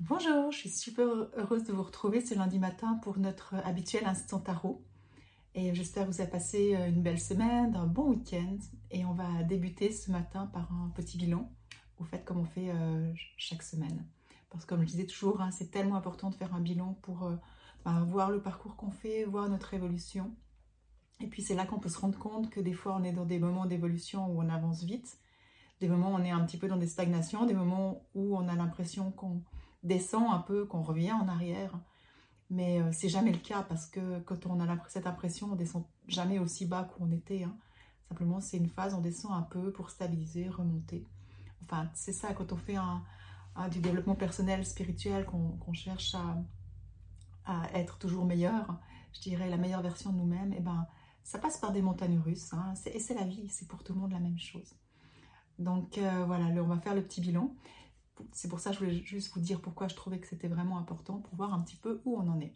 Bonjour, je suis super heureuse de vous retrouver ce lundi matin pour notre habituel instant tarot. Et j'espère que vous avez passé une belle semaine, un bon week-end. Et on va débuter ce matin par un petit bilan, au fait comme on fait euh, chaque semaine. Parce que comme je disais toujours, hein, c'est tellement important de faire un bilan pour euh, bah, voir le parcours qu'on fait, voir notre évolution. Et puis c'est là qu'on peut se rendre compte que des fois on est dans des moments d'évolution où on avance vite, des moments où on est un petit peu dans des stagnations, des moments où on a l'impression qu'on descend un peu, qu'on revient en arrière. Mais euh, c'est jamais le cas parce que quand on a cette impression, on descend jamais aussi bas qu'on était. Hein. Simplement, c'est une phase, on descend un peu pour stabiliser, remonter. Enfin, c'est ça, quand on fait du développement personnel, spirituel, qu'on cherche à, être toujours meilleur, je dirais la meilleure version de nous-mêmes, et eh ben, ça passe par des montagnes russes. Hein. et c'est la vie, c'est pour tout le monde la même chose. Donc euh, voilà, on va faire le petit bilan c'est pour ça que je voulais juste vous dire pourquoi je trouvais que c'était vraiment important pour voir un petit peu où on en est.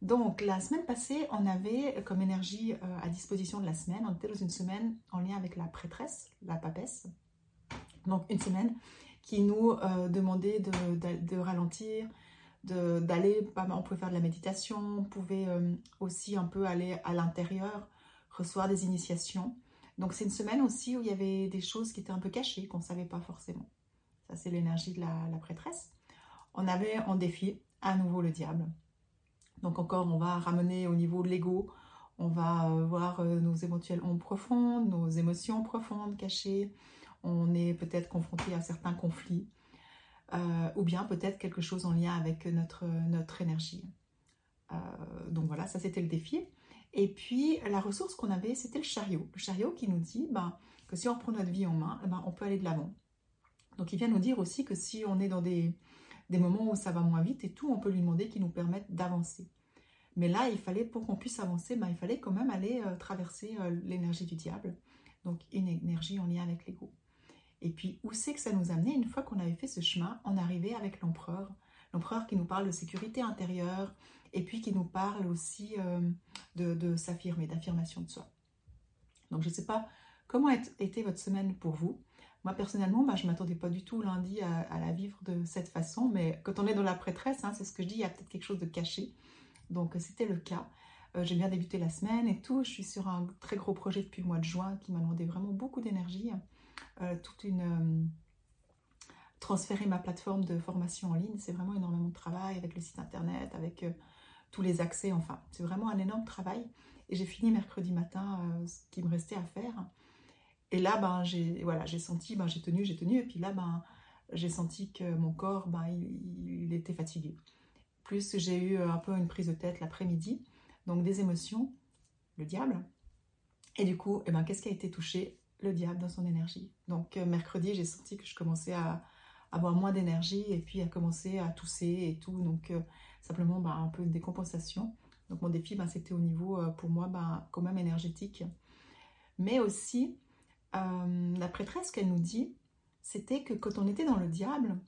Donc la semaine passée, on avait comme énergie euh, à disposition de la semaine, on était dans une semaine en lien avec la prêtresse, la papesse. Donc une semaine qui nous euh, demandait de, ralentir, d'aller, on pouvait faire de la méditation, on pouvait euh, aussi un peu aller à l'intérieur, recevoir des initiations. Donc c'est une semaine aussi où il y avait des choses qui étaient un peu cachées, qu'on ne savait pas forcément ça c'est l'énergie de la, prêtresse. On avait en défi à nouveau le diable. Donc encore, on va ramener au niveau de l'ego, on va euh, voir euh, nos éventuelles profondes, nos émotions profondes cachées, on est peut-être confronté à certains conflits, euh, ou bien peut-être quelque chose en lien avec notre, notre énergie. donc voilà, ça c'était le défi. Et puis la ressource qu'on avait, c'était le chariot. Le chariot qui nous dit ben, que si on prend notre vie en main, eh ben, on peut aller de l'avant. Donc il vient nous dire aussi que si on est dans des, moments où ça va moins vite et tout, on peut lui demander qu'il nous permette d'avancer. Mais là, il fallait, pour qu'on puisse avancer, ben, il fallait quand même aller euh, traverser euh, l'énergie du diable, donc une énergie en lien avec l'ego. Et puis, où c'est que ça nous amenait Une fois qu'on avait fait ce chemin, on arrivait avec l'empereur. L'empereur qui nous parle de sécurité intérieure et puis qui nous parle aussi euh, de, de s'affirmer, d'affirmation de soi. Donc, je ne sais pas comment été votre semaine pour vous. Moi, personnellement, bah, je ne m'attendais pas du tout lundi à, la vivre de cette façon, mais quand on est dans la prêtresse, hein, c'est ce que je dis, il y a peut-être quelque chose de caché. Donc, c'était le cas. Euh, j'ai bien débuté la semaine et tout. Je suis sur un très gros projet depuis le mois de juin qui m'a demandé vraiment beaucoup d'énergie. Euh, toute une. Euh, transférer ma plateforme de formation en ligne, c'est vraiment énormément de travail avec le site internet, avec tous les accès. Enfin, c'est vraiment un énorme travail. Et j'ai fini mercredi matin ce qui me restait à faire. Et là, ben, j'ai voilà, senti, ben, j'ai tenu, j'ai tenu, et puis là, ben, j'ai senti que mon corps, ben, il, était fatigué. Plus j'ai eu un peu une prise de tête l'après-midi, donc des émotions, le diable. Et du coup, eh ben, qu'est-ce qui a été touché? Le diable dans son énergie. Donc euh, mercredi, j'ai senti que je commençais à, avoir moins d'énergie et puis à commencer à tousser et tout. Donc euh, simplement ben, un peu une décompensation. Donc mon défi, ben, c'était au niveau, euh, pour moi, ben, quand même énergétique. Mais aussi, euh, la prêtresse qu'elle nous dit, c'était que quand on était dans le diable,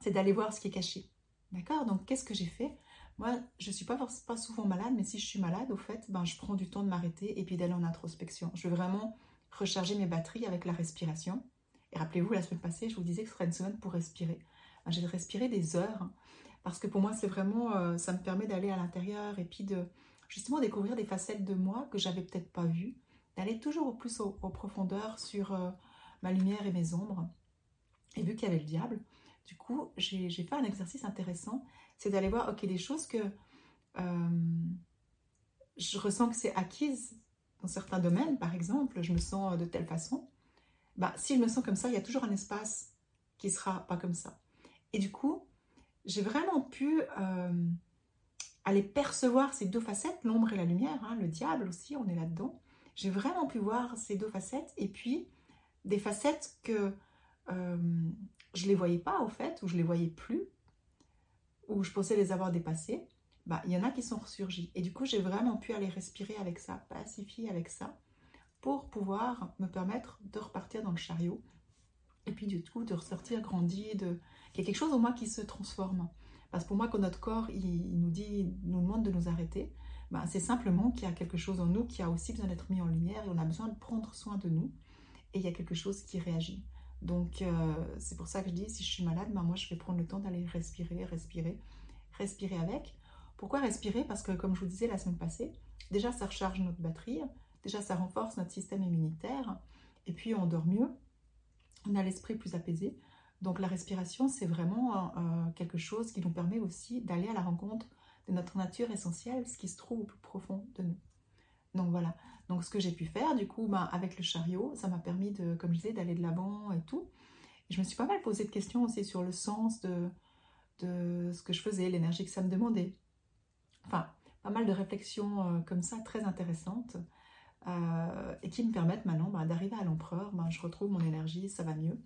c'est d'aller voir ce qui est caché. D'accord? Donc, qu'est-ce que j'ai fait? Moi, je ne suis pas, souvent malade, mais si je suis malade, au fait, ben, je prends du temps de m'arrêter et puis d'aller en introspection. Je veux vraiment recharger mes batteries avec la respiration. Et rappelez-vous, la semaine passée, je vous disais que ce serait une semaine pour respirer. Ben, j'ai respirer des heures, hein, parce que pour moi, c'est vraiment, euh, ça me permet d'aller à l'intérieur et puis de justement découvrir des facettes de moi que j'avais peut-être pas vues d'aller toujours au plus aux, profondeurs sur euh, ma lumière et mes ombres. Et vu qu'il y avait le diable, du coup, j'ai fait un exercice intéressant, c'est d'aller voir, ok, des choses que euh, je ressens que c'est acquise dans certains domaines, par exemple, je me sens de telle façon. Bah, si je me sens comme ça, il y a toujours un espace qui sera pas comme ça. Et du coup, j'ai vraiment pu euh, aller percevoir ces deux facettes, l'ombre et la lumière, hein, le diable aussi, on est là-dedans j'ai vraiment pu voir ces deux facettes et puis des facettes que euh, je les voyais pas au fait, ou je les voyais plus, ou je pensais les avoir dépassées. Bah, il y en a qui sont ressurgis. Et du coup, j'ai vraiment pu aller respirer avec ça, pacifier avec ça, pour pouvoir me permettre de repartir dans le chariot. Et puis du coup, de ressortir grandi, de... il y a quelque chose en moi qui se transforme. Parce que pour moi, quand notre corps, il, nous dit, nous demande de nous arrêter, ben, c'est simplement qu'il y a quelque chose en nous qui a aussi besoin d'être mis en lumière et on a besoin de prendre soin de nous et il y a quelque chose qui réagit. Donc, euh, c'est pour ça que je dis, si je suis malade, ben moi, je vais prendre le temps d'aller respirer, respirer, respirer avec. Pourquoi respirer? Parce que, comme je vous disais la semaine passée, déjà, ça recharge notre batterie, déjà, ça renforce notre système immunitaire, et puis on dort mieux, on a l'esprit plus apaisé. Donc, la respiration, c'est vraiment euh, quelque chose qui nous permet aussi d'aller à la rencontre notre nature essentielle, ce qui se trouve au plus profond de nous. Donc voilà, donc ce que j'ai pu faire, du coup, ben, avec le chariot, ça m'a permis, de, comme je disais, d'aller de l'avant et tout. Je me suis pas mal posé de questions aussi sur le sens de, de ce que je faisais, l'énergie que ça me demandait. Enfin, pas mal de réflexions euh, comme ça, très intéressantes, euh, et qui me permettent maintenant ben, d'arriver à l'empereur. Ben, je retrouve mon énergie, ça va mieux.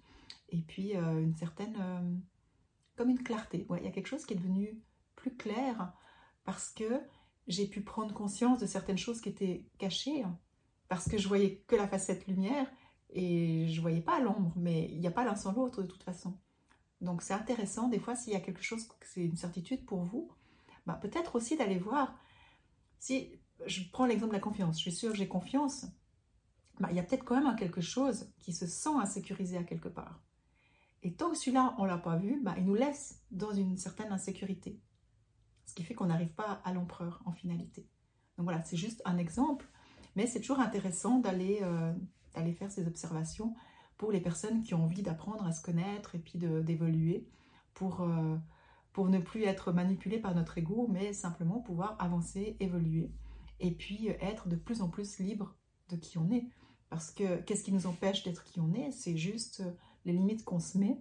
Et puis, euh, une certaine... comme une clarté. Ouais, il y a quelque chose qui est devenu plus clair parce que j'ai pu prendre conscience de certaines choses qui étaient cachées, hein, parce que je voyais que la facette lumière et je voyais pas l'ombre, mais il n'y a pas l'un sans l'autre de toute façon. Donc c'est intéressant, des fois, s'il y a quelque chose, c'est une certitude pour vous, bah, peut-être aussi d'aller voir, si je prends l'exemple de la confiance, je suis sûre que j'ai confiance, bah, il y a peut-être quand même quelque chose qui se sent insécurisé à quelque part. Et tant que celui-là, on ne l'a pas vu, bah, il nous laisse dans une certaine insécurité ce qui fait qu'on n'arrive pas à l'empereur en finalité. Donc voilà, c'est juste un exemple, mais c'est toujours intéressant d'aller euh, faire ces observations pour les personnes qui ont envie d'apprendre à se connaître et puis d'évoluer pour, euh, pour ne plus être manipulé par notre ego, mais simplement pouvoir avancer, évoluer et puis être de plus en plus libre de qui on est. Parce que qu'est-ce qui nous empêche d'être qui on est? C'est juste les limites qu'on se met,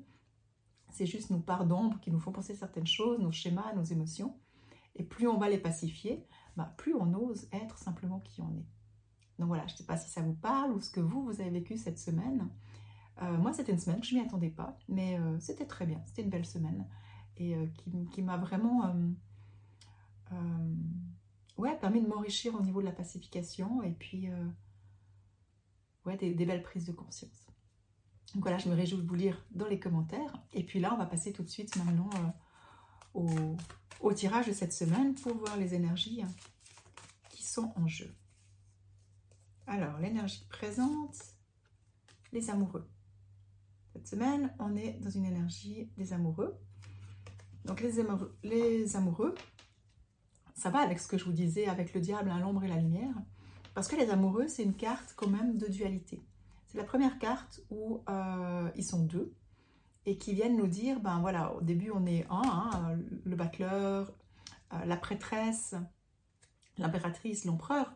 c'est juste nos parts d'ombre qui nous font penser certaines choses, nos schémas, nos émotions. Et plus on va les pacifier, bah, plus on ose être simplement qui on est. Donc voilà, je ne sais pas si ça vous parle ou ce que vous, vous avez vécu cette semaine. Euh, moi, c'était une semaine, je ne m'y attendais pas, mais euh, c'était très bien, c'était une belle semaine et euh, qui, m'a vraiment ouais, permis de m'enrichir au niveau de la pacification et puis ouais, des, belles prises de conscience. Donc voilà, je me réjouis de vous lire dans les commentaires. Et puis là, on va passer tout de suite maintenant au, au tirage de cette semaine pour voir les énergies hein, qui sont en jeu. Alors, l'énergie présente, les amoureux. Cette semaine, on est dans une énergie des amoureux. Donc, les amoureux, ça va avec ce que je vous disais avec le diable, hein, l'ombre et la lumière. Parce que les amoureux, c'est une carte quand même de dualité. C'est la première carte où euh, ils sont deux et qui viennent nous dire, ben voilà, au début on est un, hein, le battleur, euh, la prêtresse, l'impératrice, l'empereur,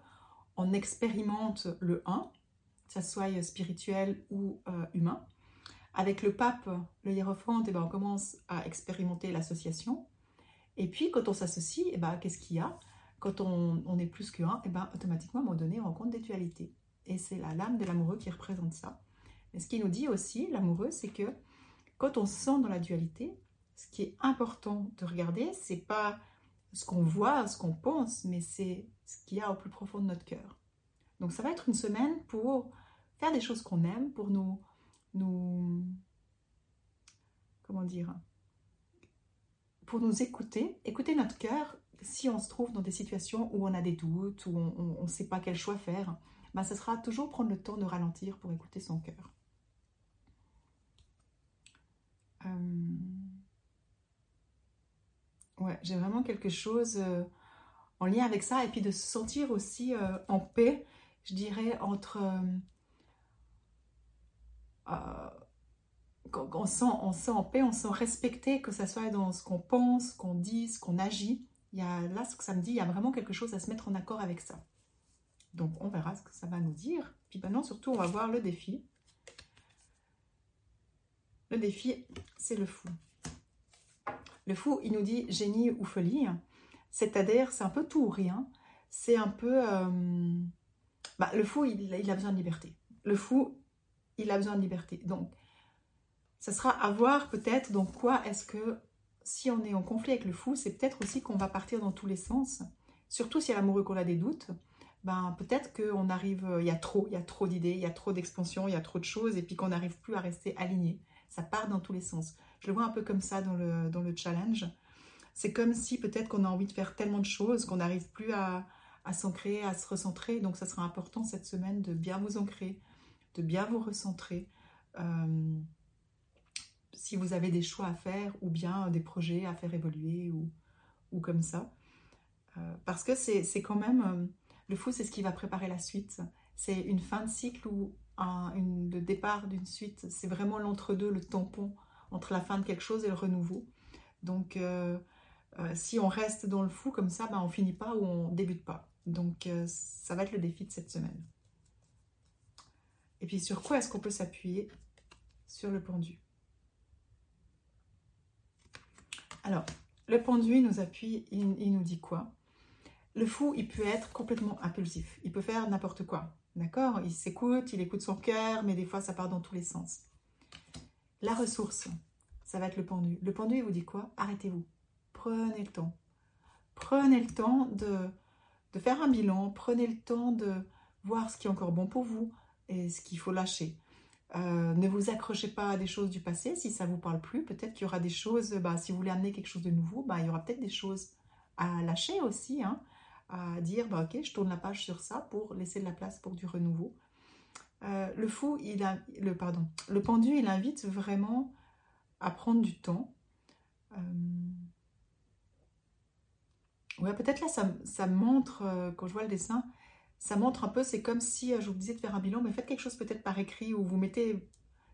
on expérimente le un, que ce soit spirituel ou euh, humain. Avec le pape, le hiérophante, eh ben, on commence à expérimenter l'association. Et puis quand on s'associe, eh ben, qu'est-ce qu'il y a? Quand on, est plus qu'un, eh ben, automatiquement, à un moment donné, on rencontre des dualités. Et c'est la lame de l'amoureux qui représente ça. Et ce qui nous dit aussi, l'amoureux, c'est que quand on se sent dans la dualité, ce qui est important de regarder, c'est pas ce qu'on voit, ce qu'on pense, mais c'est ce qu'il y a au plus profond de notre cœur. Donc ça va être une semaine pour faire des choses qu'on aime, pour nous, nous, comment dire, pour nous écouter, écouter notre cœur. Si on se trouve dans des situations où on a des doutes, où on ne sait pas quel choix faire, ben, ce sera toujours prendre le temps de ralentir pour écouter son cœur. Euh, ouais, j'ai vraiment quelque chose euh, en lien avec ça et puis de se sentir aussi euh, en paix, je dirais, entre... Quand on, sent, on sent en paix, on sent respecté, que ce soit dans ce qu'on pense, qu'on dit, ce qu'on agit. Il y a, là, ce que ça me dit, il y a vraiment quelque chose à se mettre en accord avec ça. Donc, on verra ce que ça va nous dire. Puis maintenant, surtout, on va voir le défi. Le défi, c'est le fou. Le fou, il nous dit génie ou folie. C'est-à-dire, c'est un peu tout ou rien. C'est un peu... Euh, bah, le fou, il, a besoin de liberté. Le fou, il a besoin de liberté. Donc, ça sera à voir peut-être donc quoi est-ce que, si on est en conflit avec le fou, c'est peut-être aussi qu'on va partir dans tous les sens. Surtout si à l'amoureux qu'on a des doutes, ben peut-être qu'on arrive, il y a trop, il y a trop d'idées, il y a trop d'expansion, il y a trop de choses, et puis qu'on n'arrive plus à rester aligné ça part dans tous les sens. Je le vois un peu comme ça dans le, dans le challenge. C'est comme si peut-être qu'on a envie de faire tellement de choses qu'on n'arrive plus à, à s'ancrer, à se recentrer. Donc ça sera important cette semaine de bien vous ancrer, de bien vous recentrer, euh, si vous avez des choix à faire ou bien des projets à faire évoluer ou, ou comme ça. Euh, parce que c'est quand même, euh, le fou, c'est ce qui va préparer la suite. C'est une fin de cycle ou un, le départ d'une suite. C'est vraiment l'entre-deux, le tampon entre la fin de quelque chose et le renouveau. Donc, euh, si on reste dans le fou comme ça, ben, on finit pas ou on débute pas. Donc, ça va être le défi de cette semaine. Et puis, sur quoi est-ce qu'on peut s'appuyer Sur le pendu? Alors, le pendu, nous appuie, il, nous dit quoi? Le fou, il peut être complètement impulsif. Il peut faire n'importe quoi. D'accord? Il s'écoute, il écoute son cœur, mais des fois, ça part dans tous les sens. La ressource, ça va être le pendu. Le pendu, il vous dit quoi? Arrêtez-vous. Prenez le temps. Prenez le temps de, de faire un bilan. Prenez le temps de voir ce qui est encore bon pour vous et ce qu'il faut lâcher. Euh, ne vous accrochez pas à des choses du passé. Si ça ne vous parle plus, peut-être qu'il y aura des choses, bah, si vous voulez amener quelque chose de nouveau, bah, il y aura peut-être des choses à lâcher aussi, hein, à dire, bah, ok, je tourne la page sur ça pour laisser de la place pour du renouveau. Euh, le fou, il a, le, pardon, le pendu, il invite vraiment à prendre du temps. Euh, ouais, peut-être là, ça, ça montre, quand je vois le dessin, ça montre un peu, c'est comme si euh, je vous disais de faire un bilan, mais faites quelque chose peut-être par écrit où vous mettez,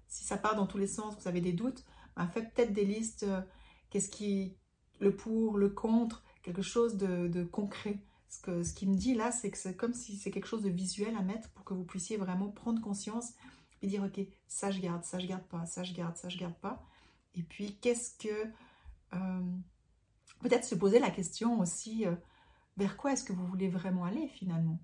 si ça part dans tous les sens, vous avez des doutes, ben faites peut-être des listes, euh, qu'est-ce qui, le pour, le contre, quelque chose de, concret. Ce, que, ce qui me dit là, c'est que c'est comme si c'est quelque chose de visuel à mettre pour que vous puissiez vraiment prendre conscience et dire, ok, ça je garde, ça je garde pas, ça je garde, ça je garde pas. Et puis, qu'est-ce que... Euh, peut-être se poser la question aussi, vers quoi est-ce que vous voulez vraiment aller finalement?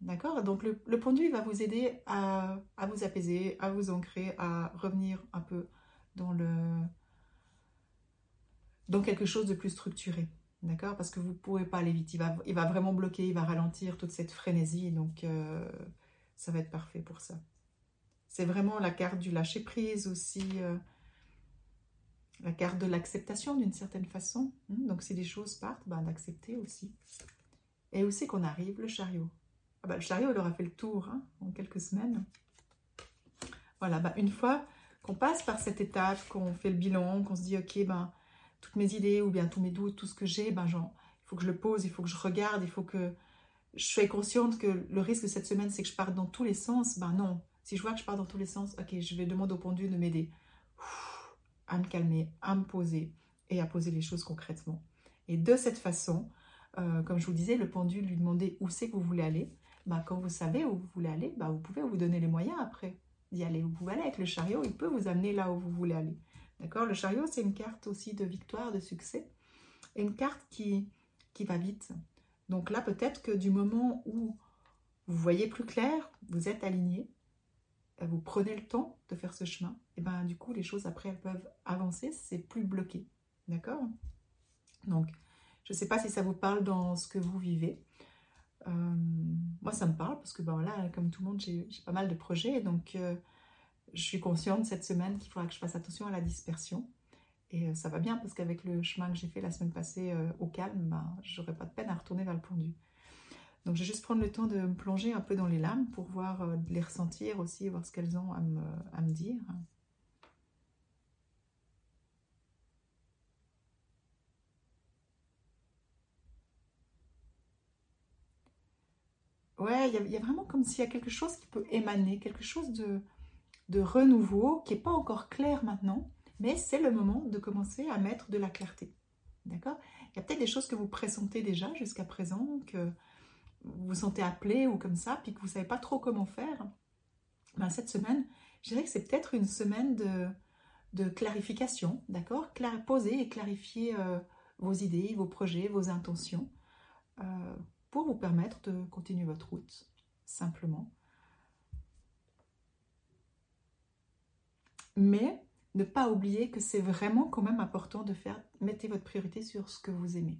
D'accord? Donc le, le, pendu va vous aider à, vous apaiser, à vous ancrer, à revenir un peu dans le dans quelque chose de plus structuré. D'accord? Parce que vous ne pourrez pas aller vite. Il va, vraiment bloquer, il va ralentir toute cette frénésie. Donc euh, ça va être parfait pour ça. C'est vraiment la carte du lâcher prise aussi. Euh, la carte de l'acceptation d'une certaine façon. Hmm, donc si des choses partent, ben, d'accepter aussi. Et aussi qu'on arrive, le chariot. Ah bah, le chariot, il aura fait le tour hein, en quelques semaines. Voilà, bah, une fois qu'on passe par cette étape, qu'on fait le bilan, qu'on se dit, ok, ben, toutes mes idées ou bien tous mes doutes, tout ce que j'ai, ben, il faut que je le pose, il faut que je regarde, il faut que je sois consciente que le risque de cette semaine, c'est que je parte dans tous les sens. Ben non, si je vois que je pars dans tous les sens, ok, je vais demander au pendu de m'aider à me calmer, à me poser et à poser les choses concrètement. Et de cette façon, euh, comme je vous disais, le pendule lui demandait où c'est que vous voulez aller. Bah, quand vous savez où vous voulez aller, bah, vous pouvez vous donner les moyens après d'y aller. Vous pouvez aller avec le chariot, il peut vous amener là où vous voulez aller. D'accord? Le chariot, c'est une carte aussi de victoire, de succès. Et une carte qui, va vite. Donc là, peut-être que du moment où vous voyez plus clair, vous êtes aligné, euh, vous prenez le temps de faire ce chemin, et ben du coup, les choses après, elles peuvent avancer, c'est plus bloqué. D'accord? Donc, je ne sais pas si ça vous parle dans ce que vous vivez. Euh, moi, ça me parle parce que ben, là, comme tout le monde, j'ai pas mal de projets. Donc, euh, je suis consciente cette semaine qu'il faudra que je fasse attention à la dispersion. Et euh, ça va bien parce qu'avec le chemin que j'ai fait la semaine passée au calme, ben, j'aurais pas de peine à retourner vers le pendu. Donc, je vais juste prendre le temps de me plonger un peu dans les lames pour voir, les ressentir aussi, voir ce qu'elles ont à me dire. Ouais, il y, a vraiment comme s'il y a quelque chose qui peut émaner, quelque chose de, de renouveau qui n'est pas encore clair maintenant, mais c'est le moment de commencer à mettre de la clarté. D'accord? Il y a peut-être des choses que vous pressentez déjà jusqu'à présent, que vous sentez appelé ou comme ça, puis que vous ne savez pas trop comment faire. Ben, cette semaine, je dirais que c'est peut-être une semaine de, de clarification, d'accord? Poser et clarifier euh, vos idées, vos projets, vos intentions. Euh, pour vous permettre de continuer votre route, simplement. Mais ne pas oublier que c'est vraiment quand même important de faire, mettez votre priorité sur ce que vous aimez.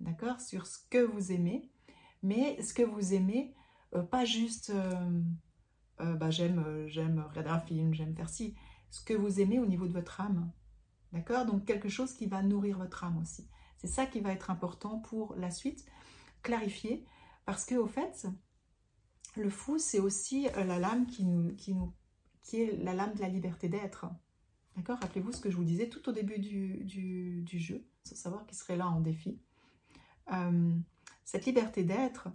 D'accord? Sur ce que vous aimez, mais ce que vous aimez, euh, pas juste euh, euh, bah, j'aime, regarder un film, j'aime faire ci. Ce que vous aimez au niveau de votre âme. D'accord? Donc quelque chose qui va nourrir votre âme aussi. C'est ça qui va être important pour la suite clarifier, parce que au fait, le fou, c'est aussi la lame qui, nous, qui est la lame de la liberté d'être. D'accord? Rappelez-vous ce que je vous disais tout au début du, jeu, sans savoir qui serait là en défi. Euh, cette liberté d'être,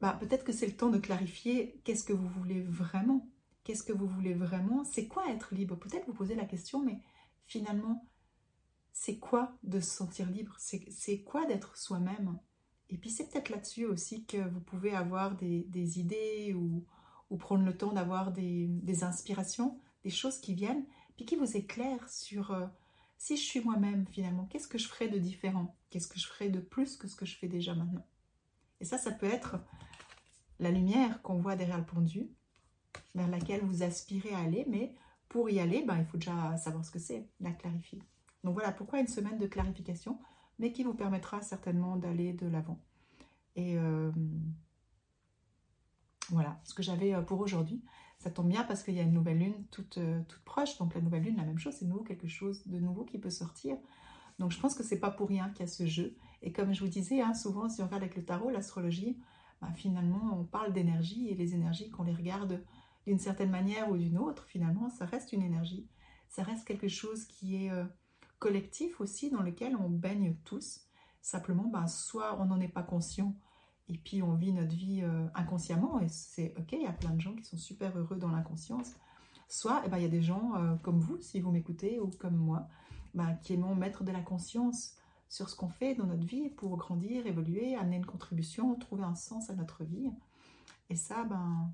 bah, peut-être que c'est le temps de clarifier qu'est-ce que vous voulez vraiment. Qu'est-ce que vous voulez vraiment? C'est quoi être libre? Peut-être vous posez la question, mais finalement, c'est quoi de se sentir libre? C'est quoi d'être soi-même? Et puis c'est peut-être là-dessus aussi que vous pouvez avoir des, idées ou, prendre le temps d'avoir des, inspirations, des choses qui viennent, puis qui vous éclairent sur euh, si je suis moi-même finalement, qu'est-ce que je ferais de différent? Qu'est-ce que je ferais de plus que ce que je fais déjà maintenant? Et ça, ça peut être la lumière qu'on voit derrière le pendu, vers laquelle vous aspirez à aller, mais pour y aller, ben, il faut déjà savoir ce que c'est, la clarifier. Donc voilà pourquoi une semaine de clarification, mais qui vous permettra certainement d'aller de l'avant. Et euh, voilà ce que j'avais euh, pour aujourd'hui. Ça tombe bien parce qu'il y a une nouvelle lune toute, euh, toute proche. Donc la nouvelle lune, la même chose, c'est nouveau, quelque chose de nouveau qui peut sortir. Donc je pense que c'est pas pour rien qu'il y a ce jeu. Et comme je vous disais, hein, souvent si on regarde avec le tarot, l'astrologie, ben, finalement on parle d'énergie et les énergies qu'on les regarde d'une certaine manière ou d'une autre, finalement, ça reste une énergie. Ça reste quelque chose qui est euh, collectif aussi, dans lequel on baigne tous. Simplement, ben, soit on n'en est pas conscient et puis on vit notre vie euh, inconsciemment, et c'est ok, il y a plein de gens qui sont super heureux dans l'inconscience. Soit eh ben, il y a des gens euh, comme vous, si vous m'écoutez, ou comme moi, ben, qui aimons mettre de la conscience sur ce qu'on fait dans notre vie pour grandir, évoluer, amener une contribution, trouver un sens à notre vie. Et ça, ben,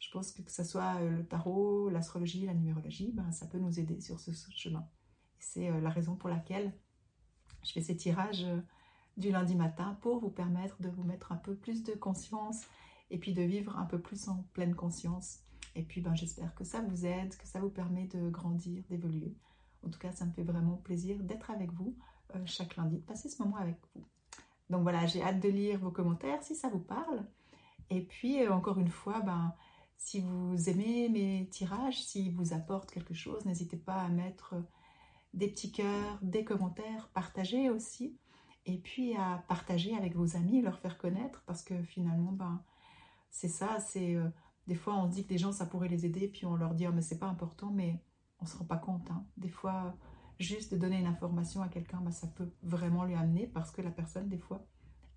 je pense que que ce soit euh, le tarot, l'astrologie, la numérologie, ben, ça peut nous aider sur ce, chemin. C'est la raison pour laquelle je fais ces tirages du lundi matin pour vous permettre de vous mettre un peu plus de conscience et puis de vivre un peu plus en pleine conscience. Et puis ben, j'espère que ça vous aide, que ça vous permet de grandir, d'évoluer. En tout cas, ça me fait vraiment plaisir d'être avec vous chaque lundi, de passer ce moment avec vous. Donc voilà, j'ai hâte de lire vos commentaires si ça vous parle. Et puis, encore une fois, ben, si vous aimez mes tirages, s'ils vous apportent quelque chose, n'hésitez pas à mettre des petits cœurs, des commentaires, partager aussi. Et puis à partager avec vos amis, leur faire connaître, parce que finalement, ben, c'est ça, c'est... Euh, des fois, on se dit que des gens, ça pourrait les aider, puis on leur dit, oh, mais c'est pas important, mais on se rend pas compte. Hein. Des fois, juste de donner une information à quelqu'un, ben, ça peut vraiment lui amener, parce que la personne, des fois,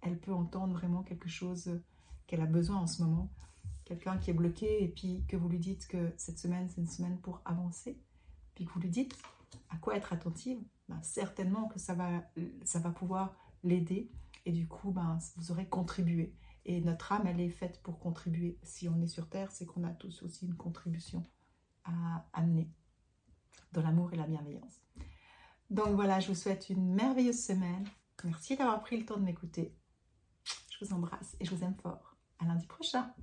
elle peut entendre vraiment quelque chose qu'elle a besoin en ce moment quelqu'un qui est bloqué et puis que vous lui dites que cette semaine, c'est une semaine pour avancer, puis que vous lui dites à quoi être attentive, ben, certainement que ça va, ça va pouvoir l'aider et du coup, ben, vous aurez contribué. Et notre âme, elle est faite pour contribuer. Si on est sur Terre, c'est qu'on a tous aussi une contribution à amener dans l'amour et la bienveillance. Donc voilà, je vous souhaite une merveilleuse semaine. Merci d'avoir pris le temps de m'écouter. Je vous embrasse et je vous aime fort. À lundi prochain.